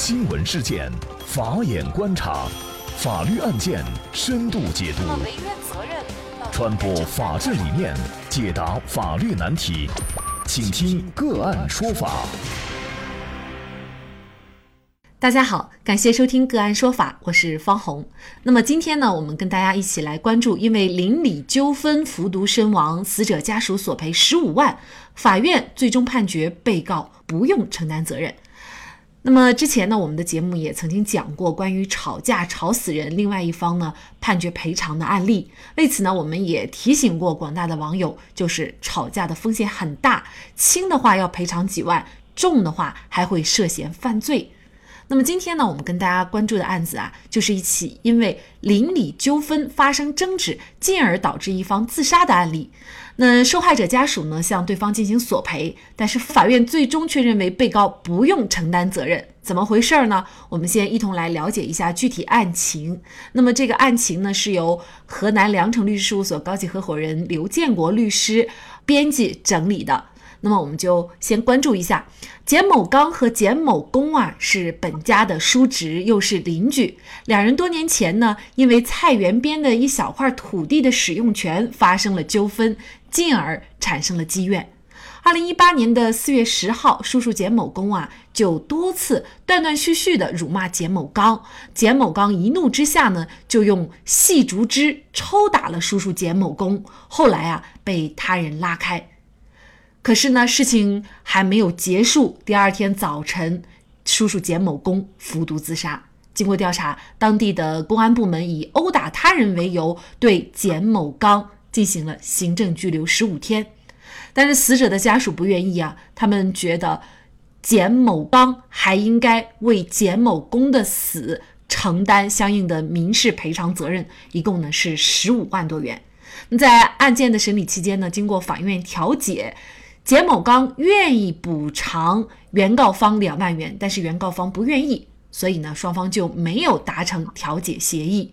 新闻事件，法眼观察，法律案件深度解读，传播法治理念，解答法律难题，请听个案说法。大家好，感谢收听个案说法，我是方红。那么今天呢，我们跟大家一起来关注，因为邻里纠纷服毒身亡，死者家属索赔十五万，法院最终判决被告不用承担责任。那么之前呢，我们的节目也曾经讲过关于吵架吵死人，另外一方呢判决赔偿的案例。为此呢，我们也提醒过广大的网友，就是吵架的风险很大，轻的话要赔偿几万，重的话还会涉嫌犯罪。那么今天呢，我们跟大家关注的案子啊，就是一起因为邻里纠纷发生争执，进而导致一方自杀的案例。那受害者家属呢，向对方进行索赔，但是法院最终却认为被告不用承担责任，怎么回事呢？我们先一同来了解一下具体案情。那么这个案情呢，是由河南良城律师事务所高级合伙人刘建国律师编辑整理的。那么我们就先关注一下，简某刚和简某公啊是本家的叔侄，又是邻居。两人多年前呢，因为菜园边的一小块土地的使用权发生了纠纷，进而产生了积怨。二零一八年的四月十号，叔叔简某公啊就多次断断续续的辱骂简某刚，简某刚一怒之下呢，就用细竹枝抽打了叔叔简某公，后来啊被他人拉开。可是呢，事情还没有结束。第二天早晨，叔叔简某公服毒自杀。经过调查，当地的公安部门以殴打他人为由，对简某刚进行了行政拘留十五天。但是死者的家属不愿意啊，他们觉得简某刚还应该为简某公的死承担相应的民事赔偿责任，一共呢是十五万多元。在案件的审理期间呢，经过法院调解。简某刚愿意补偿原告方两万元，但是原告方不愿意，所以呢，双方就没有达成调解协议。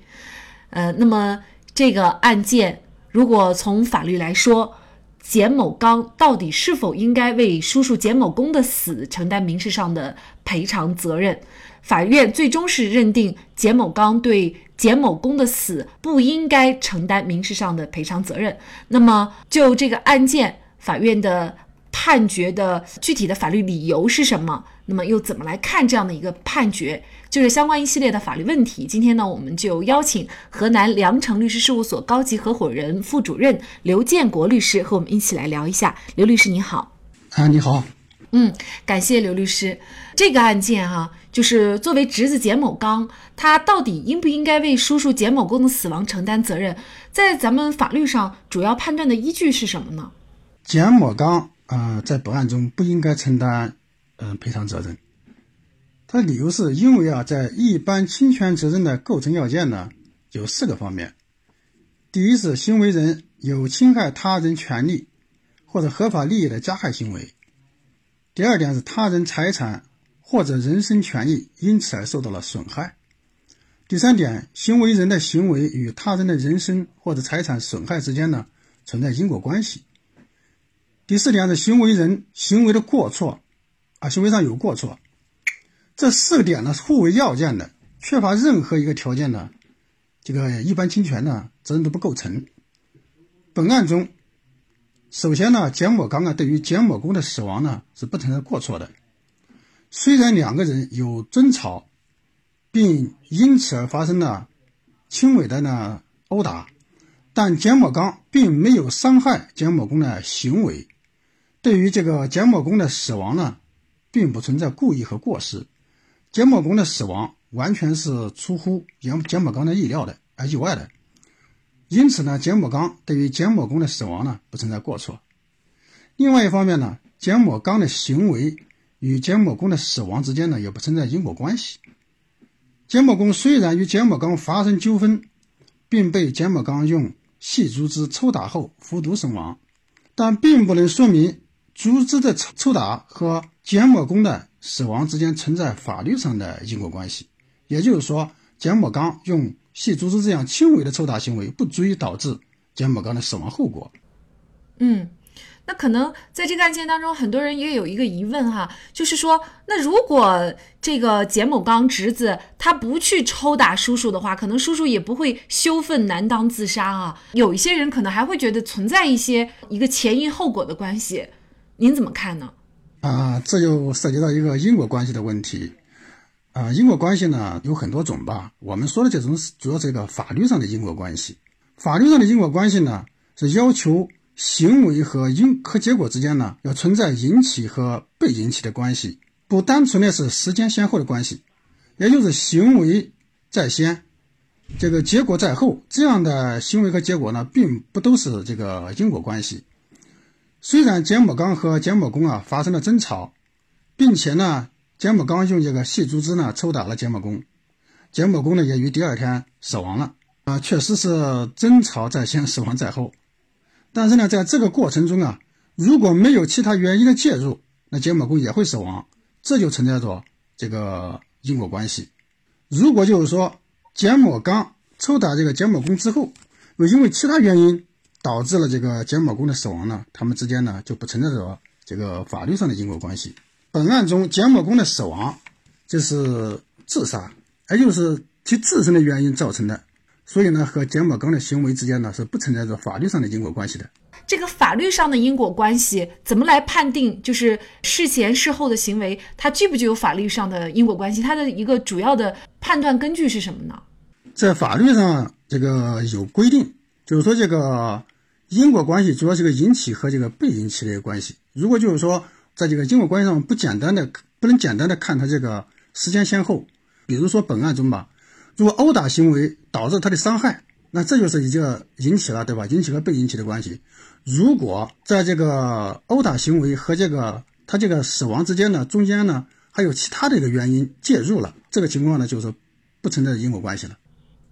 呃，那么这个案件，如果从法律来说，简某刚到底是否应该为叔叔简某公的死承担民事上的赔偿责任？法院最终是认定简某刚对简某公的死不应该承担民事上的赔偿责任。那么就这个案件，法院的。判决的具体的法律理由是什么？那么又怎么来看这样的一个判决？就是相关一系列的法律问题。今天呢，我们就邀请河南良城律师事务所高级合伙人、副主任刘建国律师和我们一起来聊一下。刘律师你好。啊，你好。嗯，感谢刘律师。这个案件哈，就是作为侄子简某刚，他到底应不应该为叔叔简某公的死亡承担责任？在咱们法律上主要判断的依据是什么呢？简某刚。啊，在本案中不应该承担嗯赔偿责任。他的理由是因为啊，在一般侵权责任的构成要件呢有四个方面：第一是行为人有侵害他人权利或者合法利益的加害行为；第二点是他人财产或者人身权益因此而受到了损害；第三点，行为人的行为与他人的人身或者财产损害之间呢存在因果关系。第四点是行为人行为的过错，啊，行为上有过错，这四个点呢是互为要件的，缺乏任何一个条件呢，这个一般侵权呢责任都不构成。本案中，首先呢，简某刚啊对于简某公的死亡呢是不存在过错的，虽然两个人有争吵，并因此而发生了轻微的呢殴打，但简某刚并没有伤害简某公的行为。对于这个简某公的死亡呢，并不存在故意和过失，简某公的死亡完全是出乎简简某刚的意料的，而意外的，因此呢，简某刚对于简某公的死亡呢，不存在过错。另外一方面呢，简某刚的行为与简某公的死亡之间呢，也不存在因果关系。简某公虽然与简某刚发生纠纷，并被简某刚用细竹枝抽打后服毒身亡，但并不能说明。竹枝的抽打和简某公的死亡之间存在法律上的因果关系，也就是说，简某刚用细竹枝这样轻微的抽打行为不足以导致简某刚的死亡后果。嗯，那可能在这个案件当中，很多人也有一个疑问哈，就是说，那如果这个简某刚侄子他不去抽打叔叔的话，可能叔叔也不会羞愤难当自杀啊。有一些人可能还会觉得存在一些一个前因后果的关系，您怎么看呢？啊，这就涉及到一个因果关系的问题。啊，因果关系呢有很多种吧。我们说的这种是主要是一个法律上的因果关系。法律上的因果关系呢，是要求。行为和因和结果之间呢，要存在引起和被引起的关系，不单纯的是时间先后的关系，也就是行为在先，这个结果在后。这样的行为和结果呢，并不都是这个因果关系。虽然简某刚和简某公啊发生了争吵，并且呢，简某刚用这个细竹枝呢抽打了简某公，简某公呢也于第二天死亡了。啊，确实是争吵在先，死亡在后。但是呢，在这个过程中啊，如果没有其他原因的介入，那简某公也会死亡，这就存在着这个因果关系。如果就是说简某刚抽打这个简某公之后，又因为其他原因导致了这个简某公的死亡呢，他们之间呢就不存在着这个法律上的因果关系。本案中简某公的死亡就是自杀，也就是其自身的原因造成的。所以呢，和简某刚的行为之间呢是不存在着法律上的因果关系的。这个法律上的因果关系怎么来判定？就是事前事后的行为，它具不具有法律上的因果关系？它的一个主要的判断根据是什么呢？在法律上，这个有规定，就是说这个因果关系主要是个引起和这个被引起的一个关系。如果就是说在这个因果关系上不简单的不能简单的看它这个时间先后，比如说本案中吧。如果殴打行为导致他的伤害，那这就是一个引起了，对吧？引起和被引起的关系。如果在这个殴打行为和这个他这个死亡之间呢，中间呢还有其他的一个原因介入了，这个情况呢就是不存在因果关系了。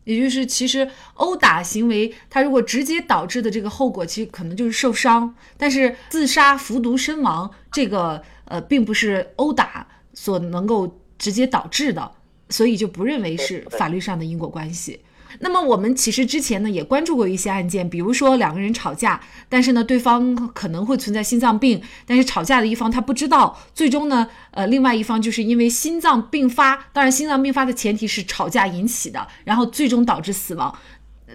也就是其实殴打行为，它如果直接导致的这个后果，其实可能就是受伤。但是自杀服毒身亡，这个呃并不是殴打所能够直接导致的。所以就不认为是法律上的因果关系。那么我们其实之前呢也关注过一些案件，比如说两个人吵架，但是呢对方可能会存在心脏病，但是吵架的一方他不知道，最终呢呃另外一方就是因为心脏病发，当然心脏病发的前提是吵架引起的，然后最终导致死亡。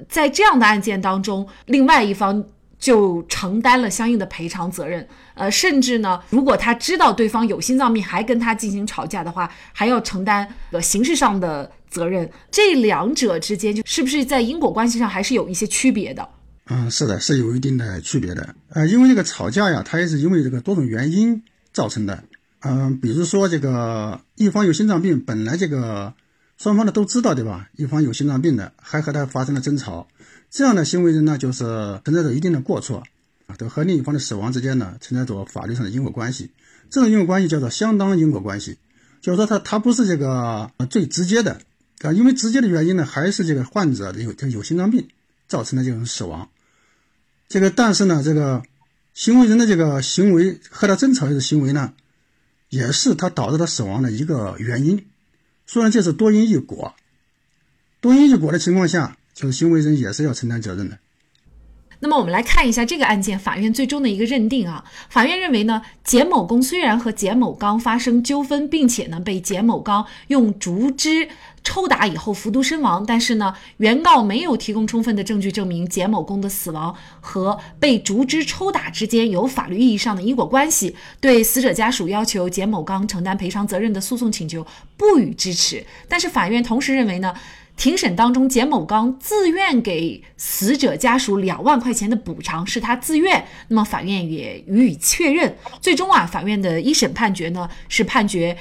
在这样的案件当中，另外一方。就承担了相应的赔偿责任，呃，甚至呢，如果他知道对方有心脏病还跟他进行吵架的话，还要承担呃刑事上的责任。这两者之间就是不是在因果关系上还是有一些区别的？嗯，是的，是有一定的区别的。呃，因为这个吵架呀，它也是因为这个多种原因造成的。嗯，比如说这个一方有心脏病，本来这个双方的都知道，对吧？一方有心脏病的，还和他发生了争吵。这样的行为人呢，就是存在着一定的过错啊，都和另一方的死亡之间呢存在着法律上的因果关系。这种因果关系叫做相当因果关系，就是说他他不是这个最直接的啊，因为直接的原因呢还是这个患者有有心脏病造成的这种死亡。这个但是呢，这个行为人的这个行为和他争吵的行为呢，也是他导致他死亡的一个原因。虽然这是多因一果，多因一果的情况下。就是行为人也是要承担责任的。那么我们来看一下这个案件，法院最终的一个认定啊。法院认为呢，简某公虽然和简某刚发生纠纷，并且呢被简某刚用竹枝抽打以后服毒身亡，但是呢，原告没有提供充分的证据证明简某公的死亡和被竹枝抽打之间有法律意义上的因果关系，对死者家属要求简某刚承担赔偿责任的诉讼请求不予支持。但是法院同时认为呢。庭审当中，简某刚自愿给死者家属两万块钱的补偿是他自愿，那么法院也予以确认。最终啊，法院的一审判决呢是判决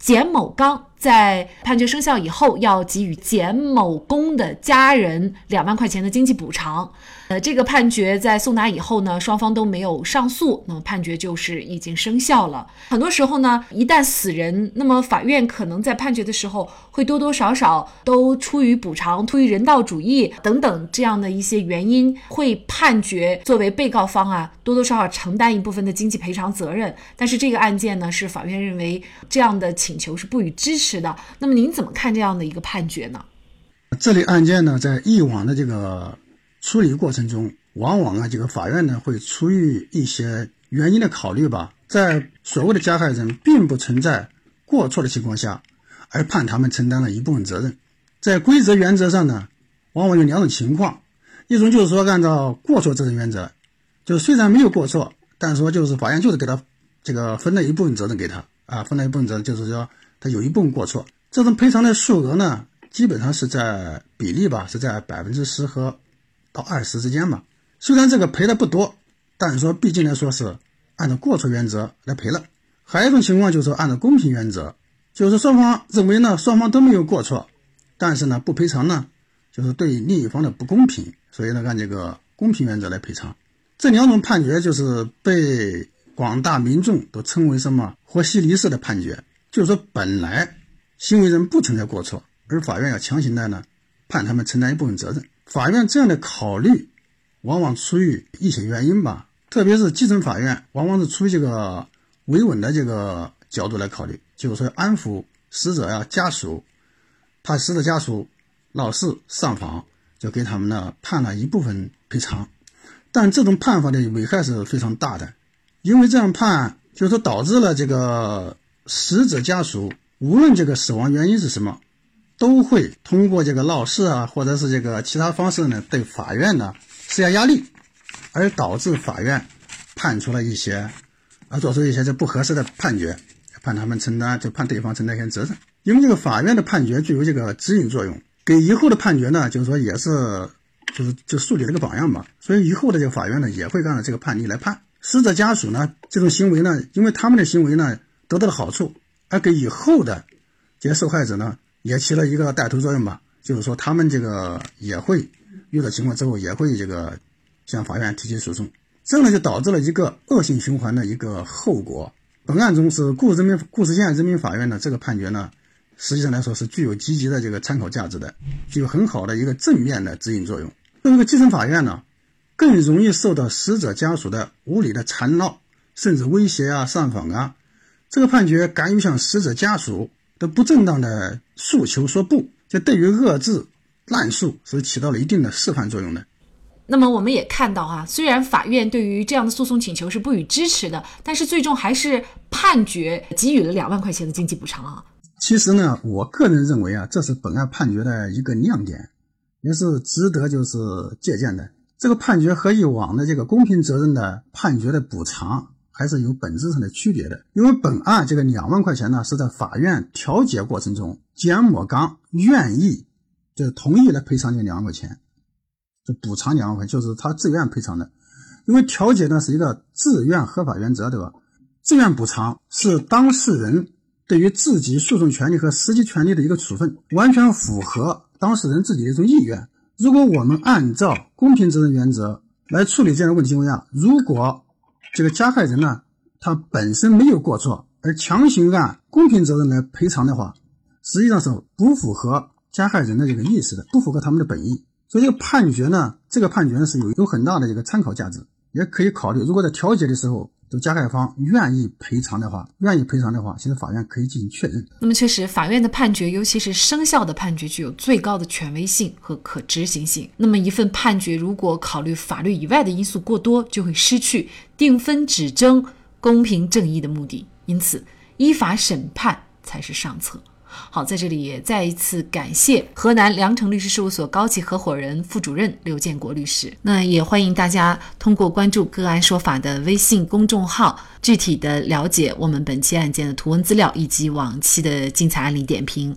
简某刚在判决生效以后要给予简某公的家人两万块钱的经济补偿。呃，这个判决在送达以后呢，双方都没有上诉，那么判决就是已经生效了。很多时候呢，一旦死人，那么法院可能在判决的时候会多多少少都出于补偿、出于人道主义等等这样的一些原因，会判决作为被告方啊多多少少承担一部分的经济赔偿责任。但是这个案件呢，是法院认为这样的请求是不予支持的。那么您怎么看这样的一个判决呢？这类案件呢，在以往的这个。处理过程中，往往啊，这个法院呢会出于一些原因的考虑吧，在所谓的加害人并不存在过错的情况下，而判他们承担了一部分责任。在规则原则上呢，往往有两种情况，一种就是说按照过错责任原则，就虽然没有过错，但是说就是法院就是给他这个分了一部分责任给他啊，分了一部分责任，就是说他有一部分过错，这种赔偿的数额呢，基本上是在比例吧，是在百分之十和到二十之间吧。虽然这个赔的不多。但是说，毕竟来说是按照过错原则来赔了。还有一种情况就是，按照公平原则，就是双方认为呢，双方都没有过错，但是呢不赔偿呢，就是对另一方的不公平，所以呢按这个公平原则来赔偿。这两种判决就是被广大民众都称为什么和稀泥式的判决，就是说本来行为人不存在过错，而法院要强行的呢判他们承担一部分责任。法院这样的考虑，往往出于一些原因吧。特别是基层法院，往往是出于这个维稳的这个角度来考虑，就是说安抚死者呀家属，怕死者家属闹事上访，就给他们呢判了一部分赔偿。但这种判法的危害是非常大的，因为这样判，就是说导致了这个死者家属无论这个死亡原因是什么，都会通过这个闹事啊，或者是这个其他方式呢，对法院呢施加压力。而导致法院判出了一些，啊，做出一些这不合适的判决，判他们承担，就判对方承担一些责任。因为这个法院的判决具有这个指引作用，给以后的判决呢，就是说也是，就是就树立了个榜样嘛。所以以后的这个法院呢，也会按照这个判例来判。死者家属呢，这种行为呢，因为他们的行为呢得到了好处，而给以后的这些受害者呢，也起了一个带头作用吧。就是说他们这个也会遇到情况之后，也会这个。向法院提起诉讼，这样呢就导致了一个恶性循环的一个后果。本案中是固人民固始县人民法院的这个判决呢，实际上来说是具有积极的这个参考价值的，具有很好的一个正面的指引作用。那么基层法院呢，更容易受到死者家属的无理的缠绕，甚至威胁啊、上访啊。这个判决敢于向死者家属的不正当的诉求说不，这对于遏制滥诉是起到了一定的示范作用的。那么我们也看到啊，虽然法院对于这样的诉讼请求是不予支持的，但是最终还是判决给予了两万块钱的经济补偿啊。其实呢，我个人认为啊，这是本案判决的一个亮点，也是值得就是借鉴的。这个判决和以往的这个公平责任的判决的补偿还是有本质上的区别的。因为本案这个两万块钱呢，是在法院调解过程中，简某刚愿意就是同意来赔偿这两万块钱。就补偿两万块，就是他自愿赔偿的，因为调解呢是一个自愿合法原则，对吧？自愿补偿是当事人对于自己诉讼权利和实际权利的一个处分，完全符合当事人自己的一种意愿。如果我们按照公平责任原则来处理这样的问题情况下，如果这个加害人呢，他本身没有过错，而强行按公平责任来赔偿的话，实际上是不符合加害人的这个意思的，不符合他们的本意。所以这个判决呢，这个判决是有有很大的一个参考价值，也可以考虑。如果在调解的时候，这加害方愿意赔偿的话，愿意赔偿的话，其实法院可以进行确认。那么，确实，法院的判决，尤其是生效的判决，具有最高的权威性和可执行性。那么，一份判决如果考虑法律以外的因素过多，就会失去定分指征、公平正义的目的。因此，依法审判才是上策。好，在这里也再一次感谢河南良城律师事务所高级合伙人、副主任刘建国律师。那也欢迎大家通过关注“个案说法”的微信公众号，具体的了解我们本期案件的图文资料以及往期的精彩案例点评。